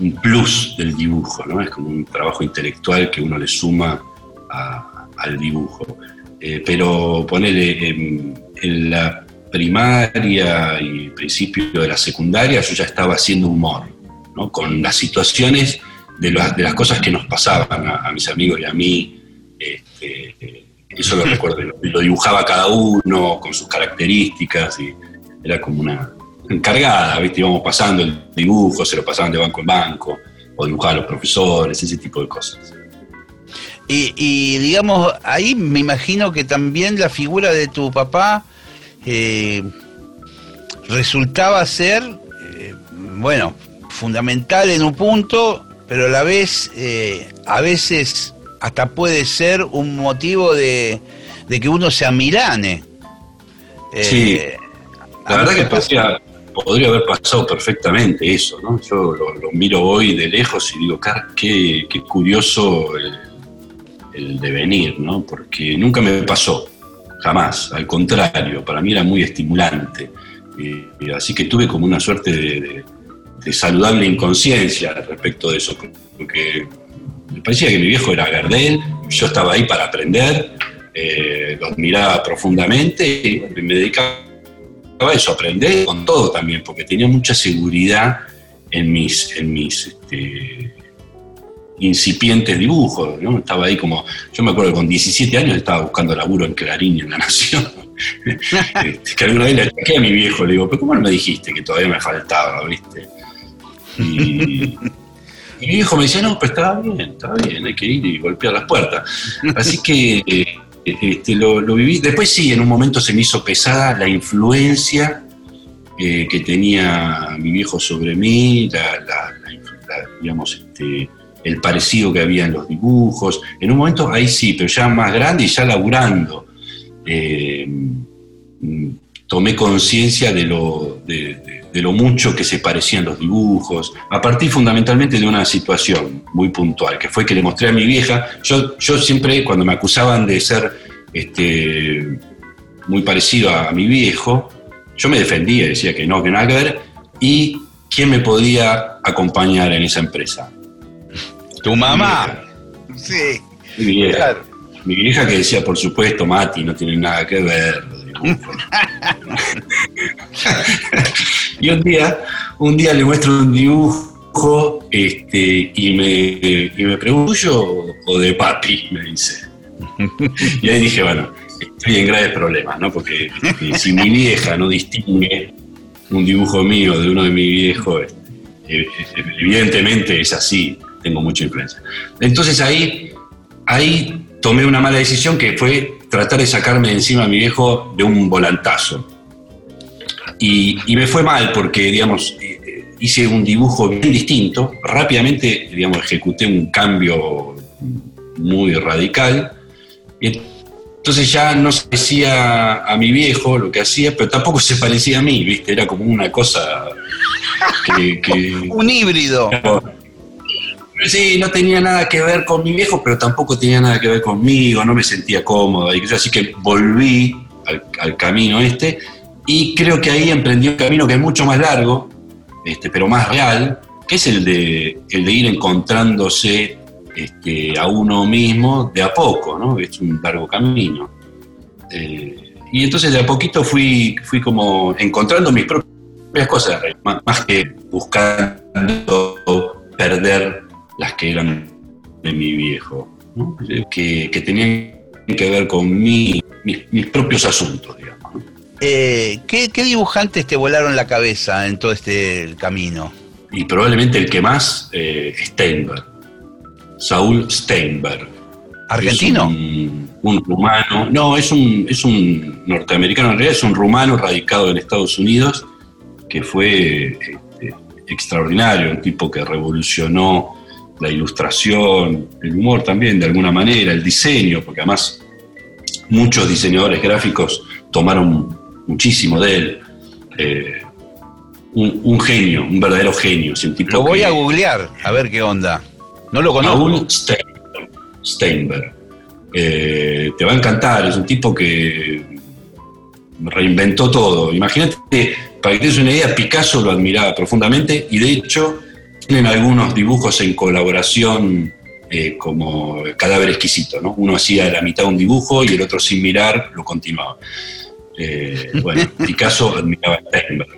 un plus del dibujo, ¿no? Es como un trabajo intelectual que uno le suma a- al dibujo. Eh, pero ponerle en, en la primaria y principio de la secundaria yo ya estaba haciendo humor, ¿no? Con las situaciones de, las- de las cosas que nos pasaban a, a mis amigos y a mí. Este, eso lo recuerdo, lo, lo dibujaba cada uno con sus características y era como una encargada, ¿viste? Íbamos pasando el dibujo, se lo pasaban de banco en banco, o dibujaban los profesores, ese tipo de cosas. Y, y, digamos, ahí me imagino que también la figura de tu papá eh, resultaba ser, eh, bueno, fundamental en un punto, pero a la vez, eh, a veces hasta puede ser un motivo de, de que uno se amilane. Sí. a La verdad que pasa- podría, podría haber pasado perfectamente eso, ¿no? Yo lo, miro hoy de lejos y digo, "Car, qué, curioso el, devenir, ¿no? Porque nunca me pasó, jamás, al contrario, para mí era muy estimulante. Así que tuve como una suerte de, saludable inconsciencia respecto de eso, porque me parecía que mi viejo era Gardel, yo estaba ahí para aprender, eh, lo admiraba profundamente y me dedicaba a eso, aprender con todo también, porque tenía mucha seguridad en mis, en mis este, incipientes dibujos, ¿no? Estaba ahí como, yo me acuerdo que con 17 años estaba buscando laburo en Clarín en La Nación. Este, que alguna vez le ataqué a mi viejo, le digo, pero ¿cómo no me dijiste que todavía me faltaba, viste? Y, y mi viejo me decía, no, pero estaba bien, estaba bien, hay que ir y golpear las puertas. Así que eh, este, lo, viví. Después sí, en un momento se me hizo pesada la influencia eh, que tenía mi viejo sobre mí, este, el parecido que había en los dibujos. En un momento ahí sí, pero ya más grande y ya laburando. eh, mm, tomé conciencia de de, de- lo mucho que se parecían los dibujos, a partir fundamentalmente de una situación muy puntual, que fue que le mostré a mi vieja, yo, yo siempre cuando me acusaban de ser este, muy parecido a, a mi viejo, yo me defendía, decía que no, que nada que ver, y quién me podía acompañar en esa empresa. Tu mamá. Sí, Mi vieja. claro. Mi vieja que decía, por supuesto, Mati, no tiene nada que ver. Los dibujos". y un día, un día le muestro un dibujo este, y, me, y me pregunto, ¿tuyo o de papi? Me dice. Y ahí dije, bueno, estoy en graves problemas, ¿no? Porque este, si mi vieja no distingue un dibujo mío de uno de mi viejo, este, eh, eh, evidentemente es así, tengo mucha influencia. Entonces ahí, ahí tomé una mala decisión que fue tratar de sacarme de encima a mi viejo de un volantazo. Y, y me fue mal porque, digamos, eh, eh, hice un dibujo bien distinto, rápidamente, digamos, ejecuté un cambio muy radical. Y entonces ya no se parecía a mi viejo lo que hacía, pero tampoco se parecía a mí, ¿viste? Era como una cosa que- que Un híbrido. Sí, no tenía nada que ver con mi viejo, pero tampoco tenía nada que ver conmigo, no me sentía cómodo. Así que volví al, al camino este y creo que ahí emprendí un camino que es mucho más largo, este, pero más real, que es el de, el de ir encontrándose este, a uno mismo de a poco, ¿no? Es un largo camino. Eh, y entonces de a poquito fui, fui como encontrando mis propias cosas, más, más que buscando perder las que eran de mi viejo, ¿no? que, que tenían que ver con mi- mis, mis propios asuntos, digamos. ¿no? Eh, ¿qué, qué dibujantes te volaron la cabeza en todo este camino? Y probablemente el que más, eh, Steinberg, Saúl Steinberg. ¿Argentino? Un rumano, no, es un, es un norteamericano, en realidad es un rumano radicado en Estados Unidos, que fue este, extraordinario, un tipo que revolucionó la ilustración, el humor también de alguna manera, el diseño, porque además muchos diseñadores gráficos tomaron muchísimo de él. Eh, un, un genio, un verdadero genio. un tipo Lo voy que- a googlear, a ver qué onda. No lo conozco. Saúl Steinberg. Steinberg. Eh, te va a encantar, es un tipo que reinventó todo. Imagínate, para que te des una idea, Picasso lo admiraba profundamente y de hecho tienen algunos dibujos en colaboración eh, como cadáver exquisito, ¿no? Uno hacía la mitad de un dibujo y el otro sin mirar lo continuaba. Eh, bueno, Picasso admiraba a Steinberg.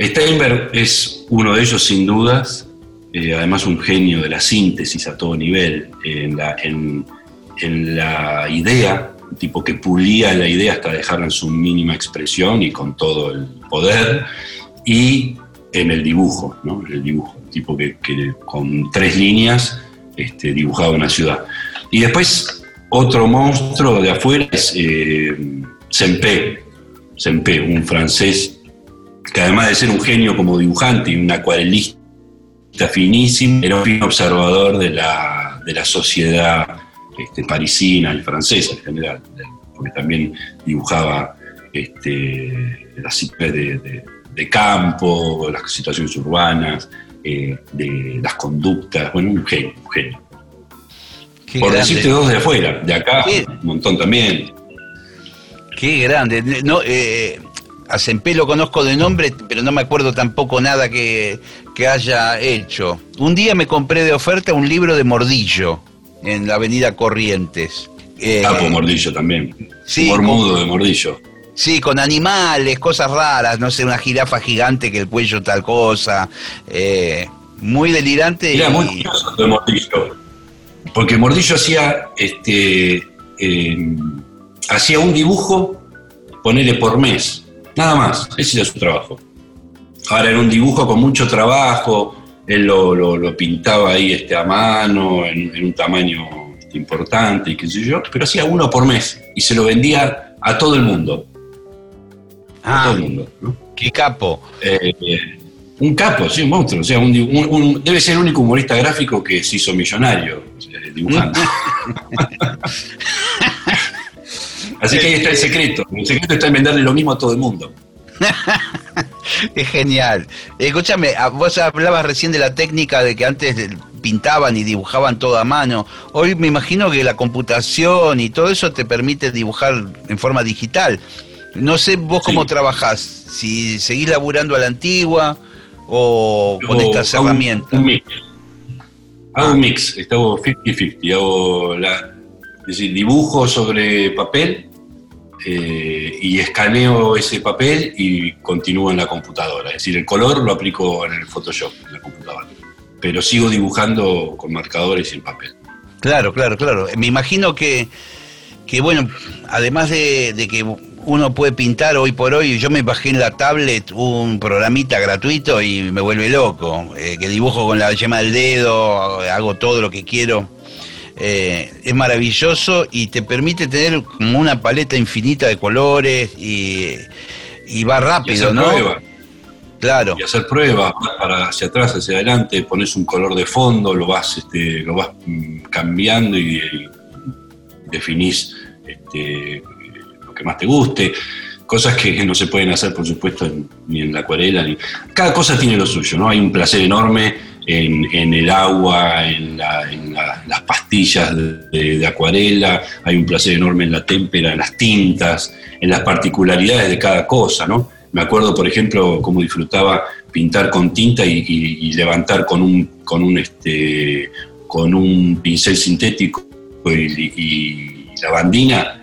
Steinberg es uno de ellos sin dudas, eh, además un genio de la síntesis a todo nivel, en la, en, en la idea, un tipo que pulía la idea hasta dejarla en su mínima expresión y con todo el poder, y en el dibujo, ¿no? El dibujo, tipo que, con tres líneas este, dibujaba una ciudad. Y después otro monstruo de afuera es eh, Sempé, un francés que además de ser un genio como dibujante y un acuarelista finísimo, era un observador de la, de la sociedad este, parisina y francesa en general, porque también dibujaba este, las situaciones de, campo, las situaciones urbanas, eh, de las conductas, bueno, un genio, un genio. Qué Por grande. decirte dos de afuera, de acá, Qué- un montón también. Qué grande. No, eh, a Sempé lo conozco de nombre, pero no me acuerdo tampoco nada que, que haya hecho. Un día me compré de oferta un libro de Mordillo en la avenida Corrientes. Eh, Capo Mordillo también. sí, Humor con- mudo de Mordillo. Sí, con animales, cosas raras, no sé, una jirafa gigante que el cuello tal cosa. eh, muy delirante. Era y- muy curioso de Mordillo. Porque Mordillo hacía este eh, hacía un dibujo, ponele por mes. Nada más. Ese era su trabajo. Ahora era un dibujo con mucho trabajo. Él lo, lo- lo pintaba ahí este, a mano, en, en un tamaño este, importante y qué sé yo. Pero hacía uno por mes. Y se lo vendía a todo el mundo. Ah, todo el mundo. ¿no? qué capo. Eh, un capo, sí, un monstruo. O sea, un, un- un- debe ser el único humorista gráfico que se hizo millonario dibujando. Así que ahí está el secreto. El secreto está en venderle lo mismo a todo el mundo. Es genial. Escúchame, a- vos hablabas recién de la técnica de que antes pintaban y dibujaban todo a mano. Hoy me imagino que la computación y todo eso te permite dibujar en forma digital. No sé vos cómo Sí. trabajás, si seguís laburando a la antigua o con Yo estas hago herramientas. Un mix. Hago un mix, hago 50-50. Hago la, es decir, dibujo sobre papel eh, y escaneo ese papel y continúo en la computadora. Es decir, el color lo aplico en el Photoshop, en la computadora. Pero sigo dibujando con marcadores y en papel. Claro, claro, claro. Me imagino que, que bueno, además de, de que uno puede pintar hoy por hoy, yo me bajé en la tablet un programita gratuito y me vuelve loco, eh, que dibujo con la yema del dedo, hago todo lo que quiero. Eh, es maravilloso y te permite tener como una paleta infinita de colores y, y va Y rápido, hacer ¿no? Claro. y hacer pruebas, vas para hacia atrás, hacia adelante, pones un color de fondo, lo vas, este, lo vas mm, cambiando y, y definís este, que más te guste. Cosas que no se pueden hacer, por supuesto, en- ni en la acuarela. Ni... Cada cosa tiene lo suyo, ¿no? Hay un placer enorme en, el agua, en, la- la- las pastillas de, acuarela, hay un placer enorme en la témpera, en las tintas, en las particularidades de cada cosa, ¿no? Me acuerdo, por ejemplo, cómo disfrutaba pintar con tinta y, levantar con un, con un, este, con un pincel sintético y, y lavandina,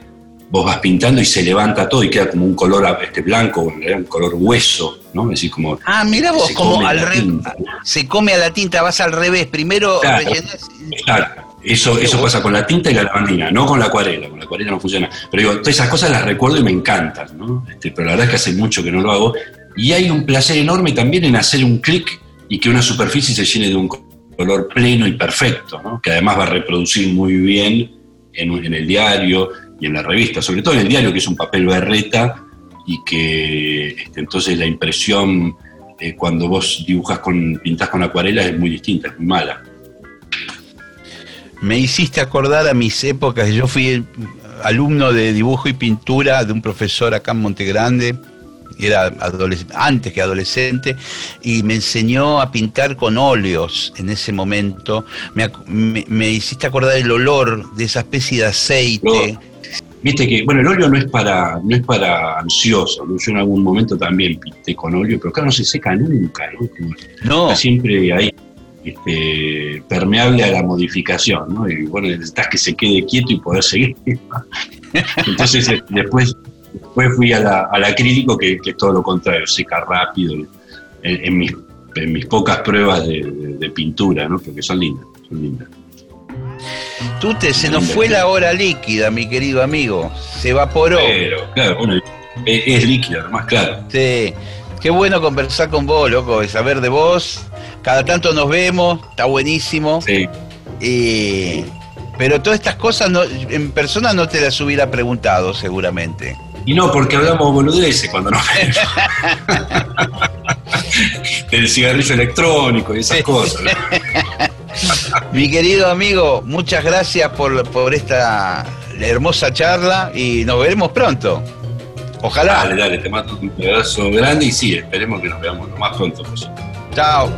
vos vas pintando y se levanta todo y queda como un color este, blanco, un color hueso, ¿no? Decir, como Ah, mira vos, como al tinta. Se come a la tinta, vas al revés. Primero Claro. rellenás y- Claro, eso, eso pasa con la tinta y la lavandina, no con la acuarela, con la acuarela no funciona. Pero digo, todas esas cosas las recuerdo y me encantan, ¿no? Este, pero la verdad es que hace mucho que no lo hago. Y hay un placer enorme también en hacer un clic y que una superficie se llene de un color pleno y perfecto, ¿no? Que además va a reproducir muy bien en, en el diario y en la revista, sobre todo en el diario, que es un papel berreta y que este, entonces la impresión eh, cuando vos dibujas con, pintás con acuarela es muy distinta, es muy mala. Me hiciste acordar a mis épocas. Yo fui alumno de dibujo y pintura de un profesor acá en Montegrande, era antes que adolescente, y me enseñó a pintar con óleos en ese momento. Me- me hiciste acordar el olor de esa especie de aceite. Viste que, bueno, el óleo no es para, no es para ansioso, ¿no? Yo en algún momento también pinté con óleo, pero acá no se seca nunca, ¿no? No, está siempre ahí, este, permeable a la modificación, ¿no? Y bueno, necesitas que se quede quieto y poder seguir. Entonces, eh, después, después fui a la- al acrílico, que, que es todo lo contrario, seca rápido, en, en mis, en mis pocas pruebas de, de- de pintura, ¿no? Porque son lindas, son lindas. Tú te, se nos fue la hora líquida, mi querido amigo. Se evaporó. Pero, claro, bueno, es, es líquida, además, claro. Sí. Qué bueno conversar con vos, loco, y saber de vos. Cada tanto nos vemos, está buenísimo. Sí. Y- pero todas estas cosas no, en persona no te las hubiera preguntado, seguramente. Y no, porque hablamos boludeces cuando nos vemos. Del cigarrillo electrónico y esas cosas. ¿no? Mi querido amigo, muchas gracias por, por esta hermosa charla y nos veremos pronto. Ojalá. Dale, dale, te mando un abrazo grande y sí, esperemos que nos veamos lo más pronto posible. Chao.